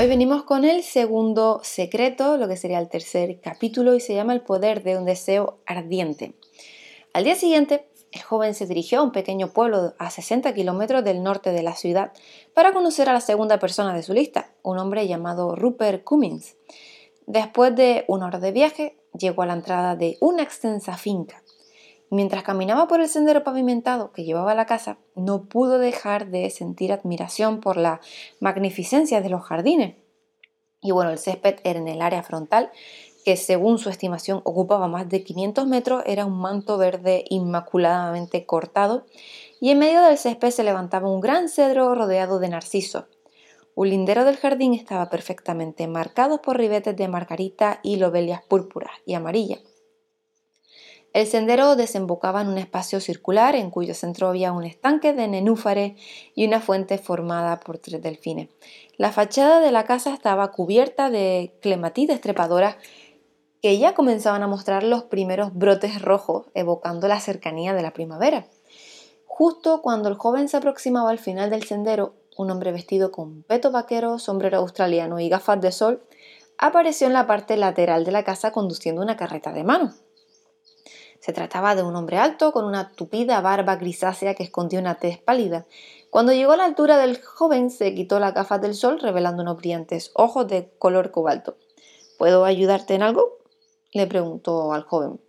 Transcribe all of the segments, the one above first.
Hoy venimos con el segundo secreto, lo que sería el tercer capítulo, y se llama El poder de un deseo ardiente. Al día siguiente, el joven se dirigió a un pequeño pueblo a 60 kilómetros del norte de la ciudad para conocer a la segunda persona de su lista, un hombre llamado Rupert Cummings. Después de una hora de viaje, llegó a la entrada de una extensa finca. Mientras caminaba por el sendero pavimentado que llevaba a la casa, no pudo dejar de sentir admiración por la magnificencia de los jardines. Y bueno, el césped era en el área frontal, que según su estimación ocupaba más de 500 metros, era un manto verde inmaculadamente cortado, y en medio del césped se levantaba un gran cedro rodeado de narciso. Un lindero del jardín estaba perfectamente marcado por ribetes de margarita y lobelias púrpuras y amarillas. El sendero desembocaba en un espacio circular en cuyo centro había un estanque de nenúfares y una fuente formada por tres delfines. La fachada de la casa estaba cubierta de clematitas trepadoras que ya comenzaban a mostrar los primeros brotes rojos, evocando la cercanía de la primavera. Justo cuando el joven se aproximaba al final del sendero, un hombre vestido con peto vaquero, sombrero australiano y gafas de sol apareció en la parte lateral de la casa conduciendo una carreta de mano. Se trataba de un hombre alto con una tupida barba grisácea que escondía una tez pálida. Cuando llegó a la altura del joven se quitó las gafas del sol revelando unos brillantes ojos de color cobalto. ¿Puedo ayudarte en algo? le preguntó al joven.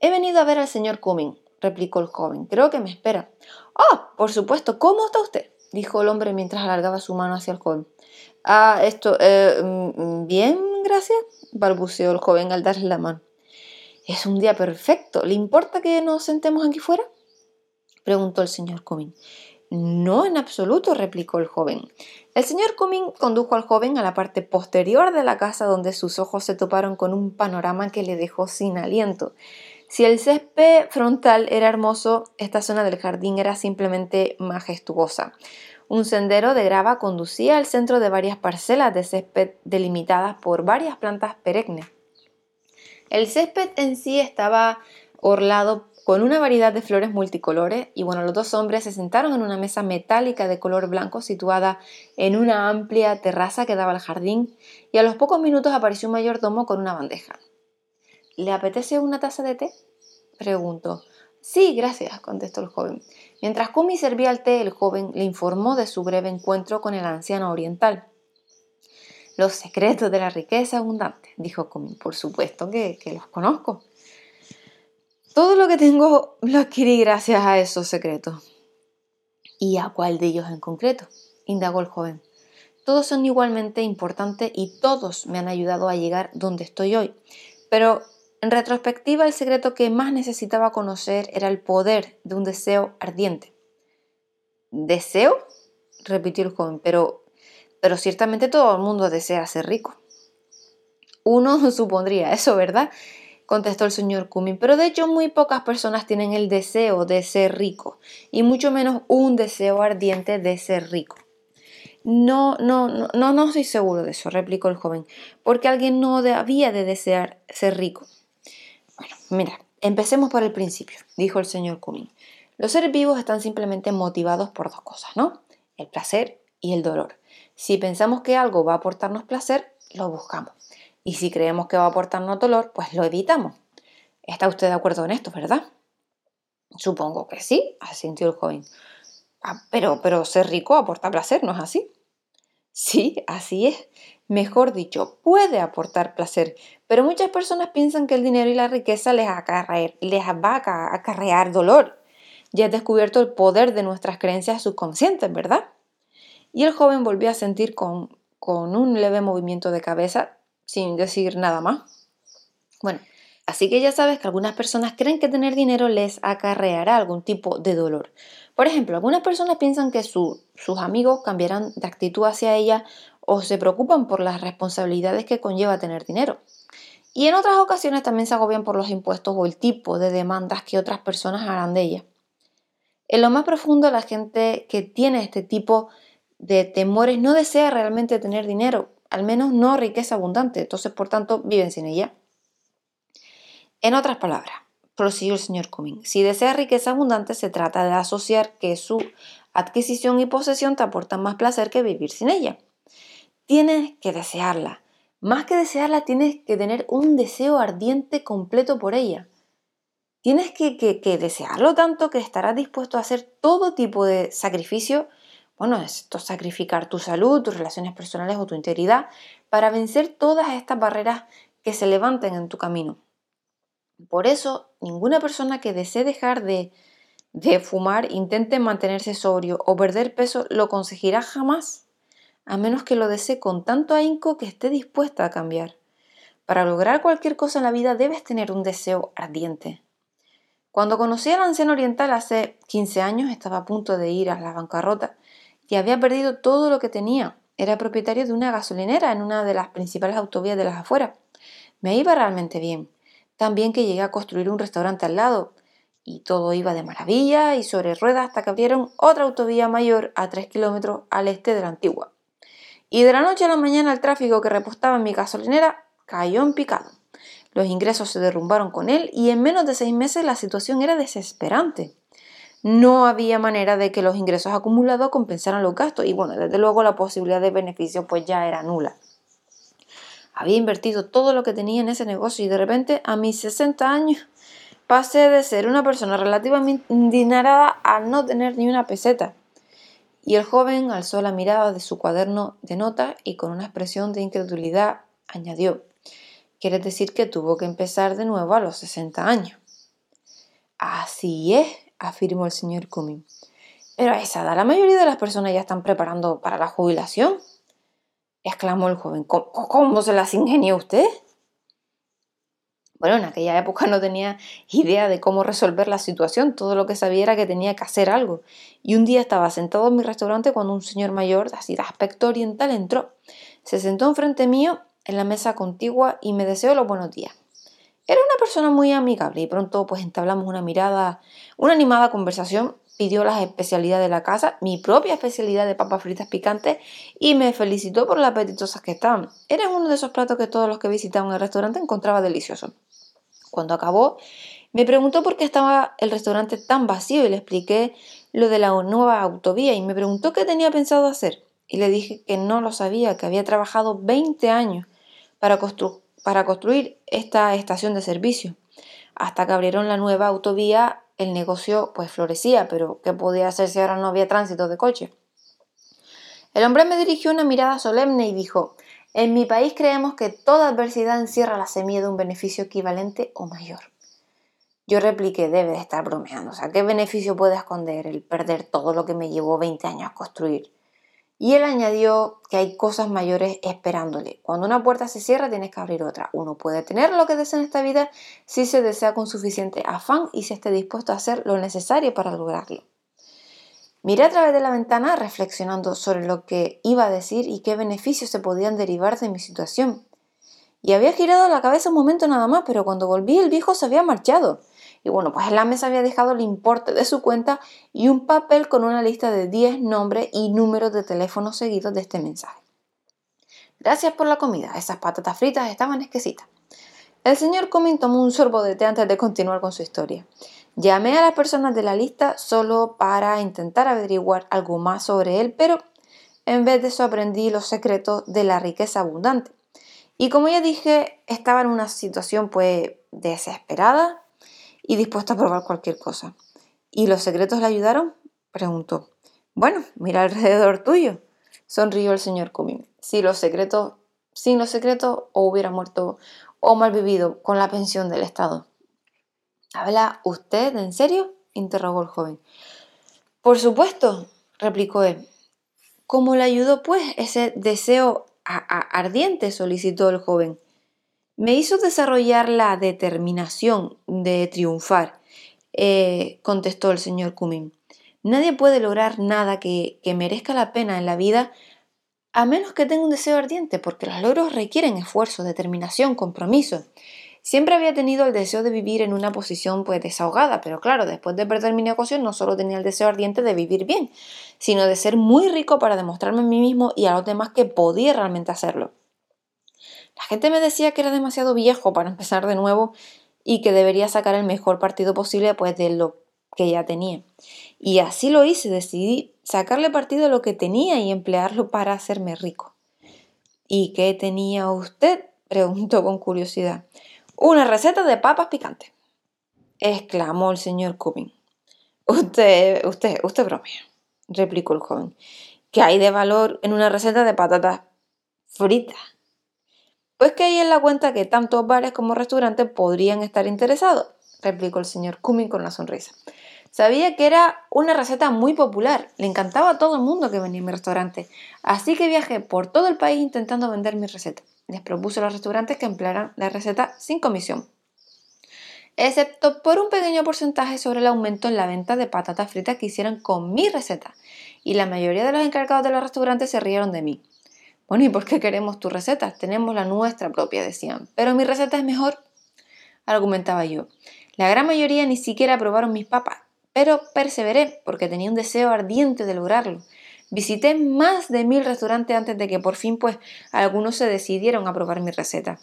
He venido a ver al señor Cumming, replicó el joven. Creo que me espera. Ah, por supuesto. ¿Cómo está usted? dijo el hombre mientras alargaba su mano hacia el joven. Ah, esto, eh, mm, bien, gracias, balbuceó el joven al darle la mano. Es un día perfecto. ¿Le importa que nos sentemos aquí fuera? preguntó el señor Cumming. No, en absoluto, replicó el joven. El señor Cumming condujo al joven a la parte posterior de la casa donde sus ojos se toparon con un panorama que le dejó sin aliento. Si el césped frontal era hermoso, esta zona del jardín era simplemente majestuosa. Un sendero de grava conducía al centro de varias parcelas de césped delimitadas por varias plantas perennes. El césped en sí estaba orlado con una variedad de flores multicolores y bueno, los dos hombres se sentaron en una mesa metálica de color blanco situada en una amplia terraza que daba al jardín y a los pocos minutos apareció un mayordomo con una bandeja. ¿Le apetece una taza de té? preguntó. Sí, gracias, contestó el joven. Mientras Kumi servía el té, el joven le informó de su breve encuentro con el anciano oriental. Los secretos de la riqueza abundante, dijo Kumi. Por supuesto que, los conozco. Todo lo que tengo lo adquirí gracias a esos secretos. ¿Y a cuál de ellos en concreto? indagó el joven. Todos son igualmente importantes y todos me han ayudado a llegar donde estoy hoy. Pero en retrospectiva, el secreto que más necesitaba conocer era el poder de un deseo ardiente. ¿Deseo? repitió el joven, pero pero ciertamente todo el mundo desea ser rico. Uno supondría eso, ¿verdad? contestó el señor Cumming, pero de hecho muy pocas personas tienen el deseo de ser rico, y mucho menos un deseo ardiente de ser rico. No, no, no, no, no estoy seguro de eso, replicó el joven, porque alguien no debía de desear ser rico. Bueno, mira, empecemos por el principio, dijo el señor Cumming. Los seres vivos están simplemente motivados por dos cosas, ¿no? El placer y el dolor. Si pensamos que algo va a aportarnos placer, lo buscamos. Y si creemos que va a aportarnos dolor, pues lo evitamos. ¿Está usted de acuerdo en esto, verdad? Supongo que sí, asintió el joven. Ah, pero, pero ser rico aporta placer, ¿no es así? Sí, así es. Mejor dicho, puede aportar placer, pero muchas personas piensan que el dinero y la riqueza les, les va a acarrear dolor. Ya has descubierto el poder de nuestras creencias subconscientes, ¿verdad? Y el joven volvió a sentir con, un leve movimiento de cabeza sin decir nada más. Bueno, así que ya sabes que algunas personas creen que tener dinero les acarreará algún tipo de dolor. Por ejemplo, algunas personas piensan que sus amigos cambiarán de actitud hacia ella o se preocupan por las responsabilidades que conlleva tener dinero. Y en otras ocasiones también se agobian por los impuestos o el tipo de demandas que otras personas harán de ella. En lo más profundo, la gente que tiene este tipo de temores no desea realmente tener dinero, al menos no riqueza abundante, entonces por tanto viven sin ella. En otras palabras, prosiguió el señor Cumming, si desea riqueza abundante se trata de asociar que su adquisición y posesión te aportan más placer que vivir sin ella. tienes que desearla. Más que desearla, tienes que tener un deseo ardiente completo por ella. Tienes que, que, desearlo tanto que estarás dispuesto a hacer todo tipo de sacrificio. Bueno, esto sacrificar tu salud, tus relaciones personales o tu integridad para vencer todas estas barreras que se levanten en tu camino. Por eso, ninguna persona que desee dejar de, de fumar, intente mantenerse sobrio o perder peso, lo conseguirá jamás, a menos que lo desee con tanto ahínco que esté dispuesta a cambiar. Para lograr cualquier cosa en la vida debes tener un deseo ardiente. Cuando conocí al anciano oriental hace 15 años, estaba a punto de ir a la bancarrota y había perdido todo lo que tenía. Era propietario de una gasolinera en una de las principales autovías de las afueras. Me iba realmente bien. También que llegué a construir un restaurante al lado, y todo iba de maravilla y sobre ruedas hasta que abrieron otra autovía mayor a 3 kilómetros al este de la antigua. Y de la noche a la mañana el tráfico que repostaba en mi gasolinera cayó en picado. Los ingresos se derrumbaron con él y en menos de seis meses la situación era desesperante. No había manera de que los ingresos acumulados compensaran los gastos y bueno, desde luego la posibilidad de beneficio pues ya era nula. Había invertido todo lo que tenía en ese negocio y de repente a mis 60 años pasé de ser una persona relativamente indignada a no tener ni una peseta. Y el joven alzó la mirada de su cuaderno de notas y con una expresión de incredulidad añadió, Quiere decir que tuvo que empezar de nuevo a los 60 años. Así es, afirmó el señor Cumming. Pero a esa edad la mayoría de las personas ya están preparando para la jubilación. exclamó el joven. ¿Cómo, se las ingenió usted? Bueno, en aquella época no tenía idea de cómo resolver la situación, todo lo que sabía era que tenía que hacer algo. Y un día estaba sentado en mi restaurante cuando un señor mayor, así de aspecto oriental, entró. Se sentó enfrente mío en la mesa contigua y me deseó los buenos días. Era una persona muy amigable y pronto pues entablamos una mirada, una animada conversación, pidió las especialidades de la casa, mi propia especialidad de papas fritas picantes y me felicitó por las apetitosas que estaban. Era uno de esos platos que todos los que visitaban el restaurante encontraba delicioso. Cuando acabó, me preguntó por qué estaba el restaurante tan vacío y le expliqué lo de la nueva autovía y me preguntó qué tenía pensado hacer. Y le dije que no lo sabía, que había trabajado 20 años para, para construir esta estación de servicio. Hasta que abrieron la nueva autovía, el negocio pues florecía, pero ¿qué podía hacer si ahora no había tránsito de coche? El hombre me dirigió una mirada solemne y dijo, en mi país creemos que toda adversidad encierra la semilla de un beneficio equivalente o mayor. Yo repliqué, debe de estar bromeando. ¿qué beneficio puede esconder el perder todo lo que me llevó 20 años a construir? Y él añadió que hay cosas mayores esperándole. Cuando una puerta se cierra, tienes que abrir otra. Uno puede tener lo que desea en esta vida si se desea con suficiente afán y si esté dispuesto a hacer lo necesario para lograrlo. Miré a través de la ventana reflexionando sobre lo que iba a decir y qué beneficios se podían derivar de mi situación. Y había girado la cabeza un momento nada más, pero cuando volví el viejo se había marchado. Y bueno, pues en la mesa había dejado el importe de su cuenta y un papel con una lista de 10 nombres y números de teléfono seguidos de este mensaje. Gracias por la comida, esas patatas fritas estaban exquisitas. El señor Comín tomó un sorbo de té antes de continuar con su historia. Llamé a las personas de la lista solo para intentar averiguar algo más sobre él, pero en vez de eso aprendí los secretos de la riqueza abundante. Y como ya dije, estaba en una situación pues desesperada y dispuesta a probar cualquier cosa. ¿Y los secretos le ayudaron? preguntó. Bueno, mira alrededor tuyo, sonrió el señor Cumming. Si los secretos, sin los secretos, o hubiera muerto o mal vivido con la pensión del Estado. ¿Habla usted en serio? interrogó el joven. Por supuesto, replicó él. ¿Cómo le ayudó, pues, ese deseo ardiente? solicitó el joven. Me hizo desarrollar la determinación de triunfar, eh, contestó el señor Cumming. Nadie puede lograr nada que, merezca la pena en la vida a menos que tenga un deseo ardiente, porque los logros requieren esfuerzo, determinación, compromiso. Siempre había tenido el deseo de vivir en una posición pues desahogada, pero claro, después de perder mi negocio no solo tenía el deseo ardiente de vivir bien, sino de ser muy rico para demostrarme a mí mismo y a los demás que podía realmente hacerlo. La gente me decía que era demasiado viejo para empezar de nuevo y que debería sacar el mejor partido posible pues de lo que ya tenía. Y así lo hice, decidí sacarle partido a lo que tenía y emplearlo para hacerme rico. ¿Y qué tenía usted? preguntó con curiosidad. Una receta de papas picantes, exclamó el señor Cumming. Usted, usted, usted bromea, replicó el joven. ¿Qué hay de valor en una receta de patatas fritas? Pues que hay en la cuenta que tanto bares como restaurantes podrían estar interesados, replicó el señor Cumming con una sonrisa. Sabía que era una receta muy popular, le encantaba a todo el mundo que venía a mi restaurante, así que viajé por todo el país intentando vender mi receta. Les propuse a los restaurantes que emplearan la receta sin comisión, excepto por un pequeño porcentaje sobre el aumento en la venta de patatas fritas que hicieran con mi receta, y la mayoría de los encargados de los restaurantes se rieron de mí. Bueno, ¿y por qué queremos tu receta? Tenemos la nuestra propia, decían, pero mi receta es mejor, argumentaba yo. La gran mayoría ni siquiera aprobaron mis papas, pero perseveré porque tenía un deseo ardiente de lograrlo. Visité más de mil restaurantes antes de que por fin pues algunos se decidieron a probar mi receta.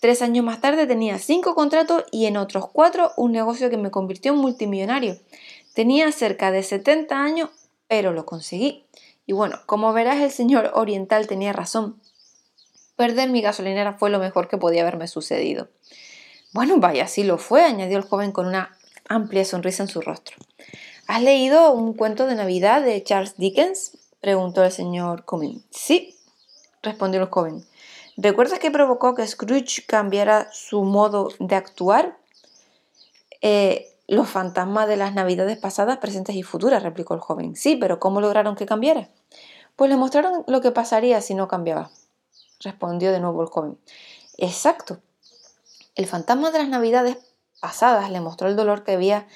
Tres años más tarde tenía cinco contratos y en otros cuatro un negocio que me convirtió en multimillonario. Tenía cerca de 70 años, pero lo conseguí. Y bueno, como verás el señor oriental tenía razón. Perder mi gasolinera fue lo mejor que podía haberme sucedido. Bueno, vaya, así lo fue, añadió el joven con una amplia sonrisa en su rostro. ¿Has leído un cuento de Navidad de Charles Dickens? preguntó el señor Cumming. Sí, respondió el joven. ¿Recuerdas que provocó que Scrooge cambiara su modo de actuar? Eh, los fantasmas de las navidades pasadas, presentes y futuras, replicó el joven. Sí, pero ¿cómo lograron que cambiara? Pues le mostraron lo que pasaría si no cambiaba, respondió de nuevo el joven. Exacto. El fantasma de las navidades pasadas le mostró el dolor que, había,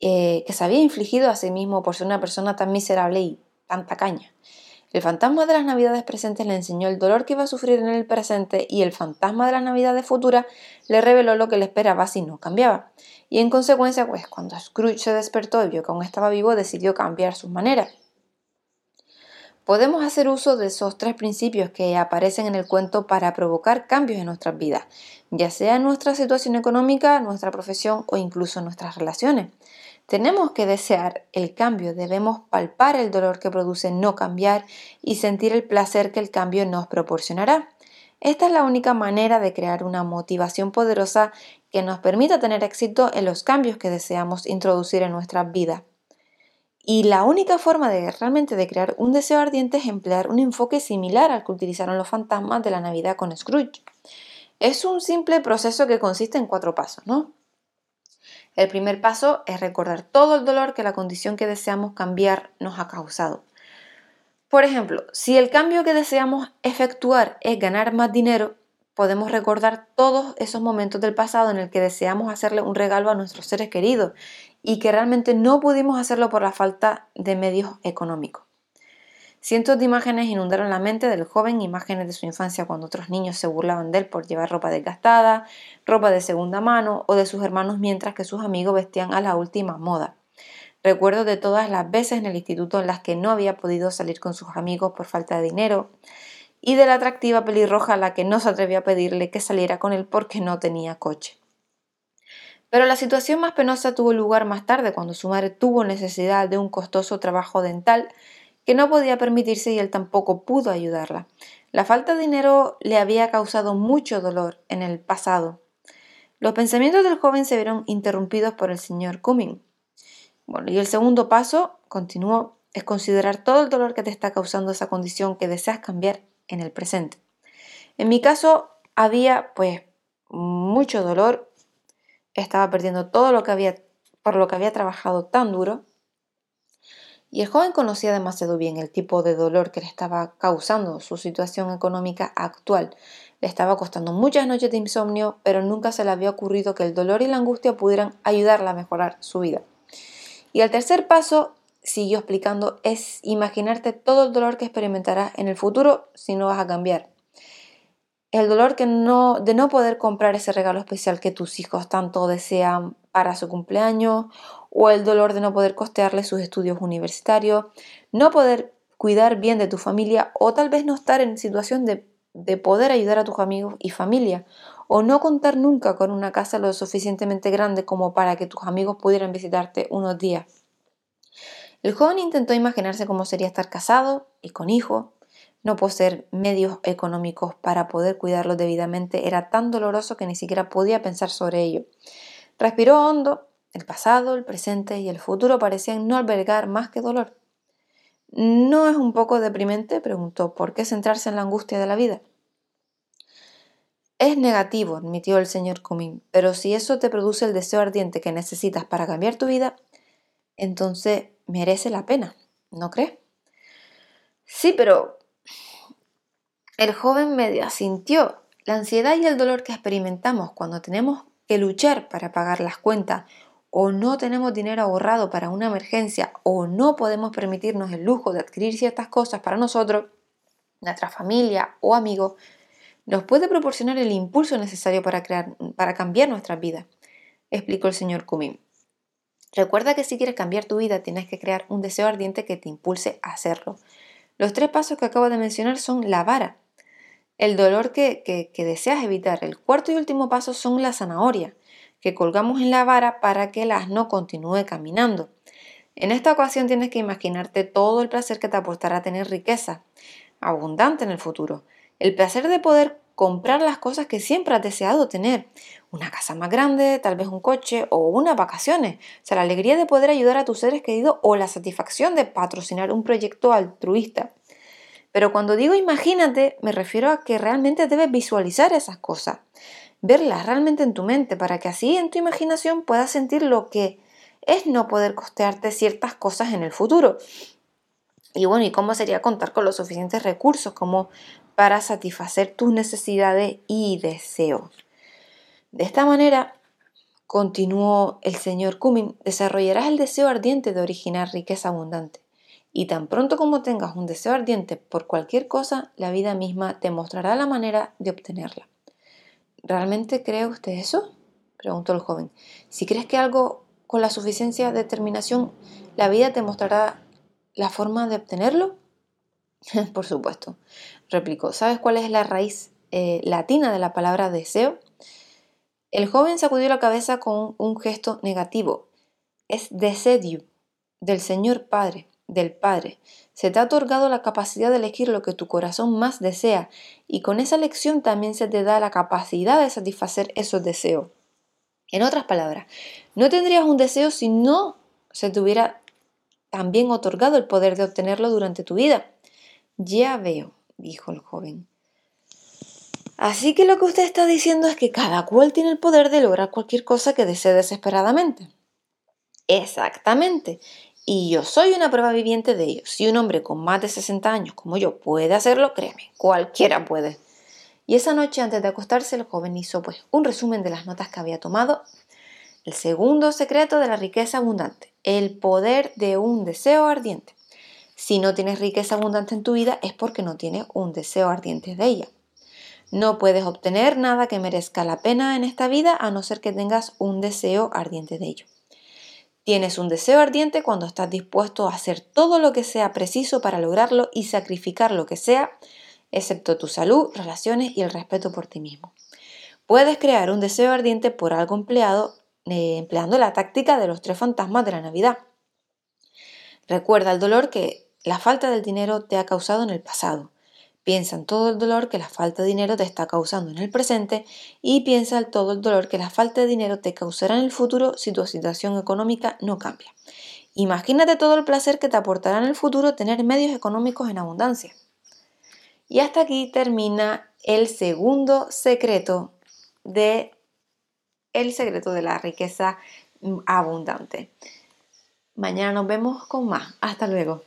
eh, que se había infligido a sí mismo por ser una persona tan miserable y tan tacaña. El fantasma de las navidades presentes le enseñó el dolor que iba a sufrir en el presente y el fantasma de las navidades futuras le reveló lo que le esperaba si no cambiaba. Y en consecuencia, pues cuando Scrooge se despertó y vio que aún estaba vivo, decidió cambiar sus maneras. Podemos hacer uso de esos tres principios que aparecen en el cuento para provocar cambios en nuestras vidas, ya sea en nuestra situación económica, nuestra profesión o incluso en nuestras relaciones. Tenemos que desear el cambio, debemos palpar el dolor que produce no cambiar y sentir el placer que el cambio nos proporcionará. Esta es la única manera de crear una motivación poderosa que nos permita tener éxito en los cambios que deseamos introducir en nuestras vidas. Y la única forma de realmente de crear un deseo ardiente es emplear un enfoque similar al que utilizaron los fantasmas de la Navidad con Scrooge. Es un simple proceso que consiste en cuatro pasos, ¿no? El primer paso es recordar todo el dolor que la condición que deseamos cambiar nos ha causado. Por ejemplo, si el cambio que deseamos efectuar es ganar más dinero, podemos recordar todos esos momentos del pasado en el que deseamos hacerle un regalo a nuestros seres queridos y que realmente no pudimos hacerlo por la falta de medios económicos. Cientos de imágenes inundaron la mente del joven, imágenes de su infancia cuando otros niños se burlaban de él por llevar ropa desgastada, ropa de segunda mano o de sus hermanos mientras que sus amigos vestían a la última moda. Recuerdo de todas las veces en el instituto en las que no había podido salir con sus amigos por falta de dinero, y de la atractiva pelirroja a la que no se atrevió a pedirle que saliera con él porque no tenía coche. Pero la situación más penosa tuvo lugar más tarde, cuando su madre tuvo necesidad de un costoso trabajo dental que no podía permitirse y él tampoco pudo ayudarla. La falta de dinero le había causado mucho dolor en el pasado. Los pensamientos del joven se vieron interrumpidos por el señor Cumming. Bueno, y el segundo paso, continuó, es considerar todo el dolor que te está causando esa condición que deseas cambiar en el presente. En mi caso había pues mucho dolor, estaba perdiendo todo lo que había por lo que había trabajado tan duro. Y el joven conocía demasiado bien el tipo de dolor que le estaba causando su situación económica actual. Le estaba costando muchas noches de insomnio, pero nunca se le había ocurrido que el dolor y la angustia pudieran ayudarla a mejorar su vida. Y el tercer paso siguió explicando, es imaginarte todo el dolor que experimentarás en el futuro si no vas a cambiar. El dolor que no, de no poder comprar ese regalo especial que tus hijos tanto desean para su cumpleaños, o el dolor de no poder costearle sus estudios universitarios, no poder cuidar bien de tu familia, o tal vez no estar en situación de, de poder ayudar a tus amigos y familia, o no contar nunca con una casa lo suficientemente grande como para que tus amigos pudieran visitarte unos días. El joven intentó imaginarse cómo sería estar casado y con hijo, no poseer medios económicos para poder cuidarlos debidamente era tan doloroso que ni siquiera podía pensar sobre ello. Respiró hondo, el pasado, el presente y el futuro parecían no albergar más que dolor. ¿No es un poco deprimente? preguntó. ¿Por qué centrarse en la angustia de la vida? Es negativo, admitió el señor Cumming, pero si eso te produce el deseo ardiente que necesitas para cambiar tu vida, entonces merece la pena, ¿no crees? Sí, pero el joven medio asintió. La ansiedad y el dolor que experimentamos cuando tenemos que luchar para pagar las cuentas o no tenemos dinero ahorrado para una emergencia o no podemos permitirnos el lujo de adquirir ciertas cosas para nosotros, nuestra familia o amigos, nos puede proporcionar el impulso necesario para, crear, para cambiar nuestras vidas, explicó el señor Cumming. Recuerda que si quieres cambiar tu vida tienes que crear un deseo ardiente que te impulse a hacerlo. Los tres pasos que acabo de mencionar son la vara, el dolor que, deseas evitar. El cuarto y último paso son la zanahoria, que colgamos en la vara para que el asno continúe caminando. En esta ocasión tienes que imaginarte todo el placer que te aportará tener riqueza abundante en el futuro. El placer de poder comprar las cosas que siempre has deseado tener. Una casa más grande, tal vez un coche o unas vacaciones. O sea, la alegría de poder ayudar a tus seres queridos o la satisfacción de patrocinar un proyecto altruista. Pero cuando digo imagínate, me refiero a que realmente debes visualizar esas cosas, verlas realmente en tu mente, para que así en tu imaginación puedas sentir lo que es no poder costearte ciertas cosas en el futuro. Y bueno, ¿y cómo sería contar con los suficientes recursos como para satisfacer tus necesidades y deseos? De esta manera, continuó el señor Cumming, desarrollarás el deseo ardiente de originar riqueza abundante. Y tan pronto como tengas un deseo ardiente por cualquier cosa, la vida misma te mostrará la manera de obtenerla. ¿Realmente cree usted eso? preguntó el joven. Si crees que algo con la suficiencia de determinación, la vida te mostrará la forma de obtenerlo. por supuesto, replicó. ¿Sabes cuál es la raíz eh, latina de la palabra deseo? El joven sacudió la cabeza con un gesto negativo. Es desedio, del Señor Padre del Padre. Se te ha otorgado la capacidad de elegir lo que tu corazón más desea y con esa elección también se te da la capacidad de satisfacer esos deseos. En otras palabras, no tendrías un deseo si no se te hubiera también otorgado el poder de obtenerlo durante tu vida. Ya veo, dijo el joven. Así que lo que usted está diciendo es que cada cual tiene el poder de lograr cualquier cosa que desee desesperadamente. Exactamente. Y yo soy una prueba viviente de ello. Si un hombre con más de 60 años como yo puede hacerlo, créeme, cualquiera puede. Y esa noche antes de acostarse el joven hizo pues un resumen de las notas que había tomado. El segundo secreto de la riqueza abundante, el poder de un deseo ardiente. Si no tienes riqueza abundante en tu vida es porque no tienes un deseo ardiente de ella. No puedes obtener nada que merezca la pena en esta vida a no ser que tengas un deseo ardiente de ello. Tienes un deseo ardiente cuando estás dispuesto a hacer todo lo que sea preciso para lograrlo y sacrificar lo que sea, excepto tu salud, relaciones y el respeto por ti mismo. Puedes crear un deseo ardiente por algo empleado eh, empleando la táctica de los tres fantasmas de la Navidad. Recuerda el dolor que la falta del dinero te ha causado en el pasado. Piensa en todo el dolor que la falta de dinero te está causando en el presente y piensa en todo el dolor que la falta de dinero te causará en el futuro si tu situación económica no cambia. Imagínate todo el placer que te aportará en el futuro tener medios económicos en abundancia. Y hasta aquí termina el segundo secreto de el secreto de la riqueza abundante. Mañana nos vemos con más. Hasta luego.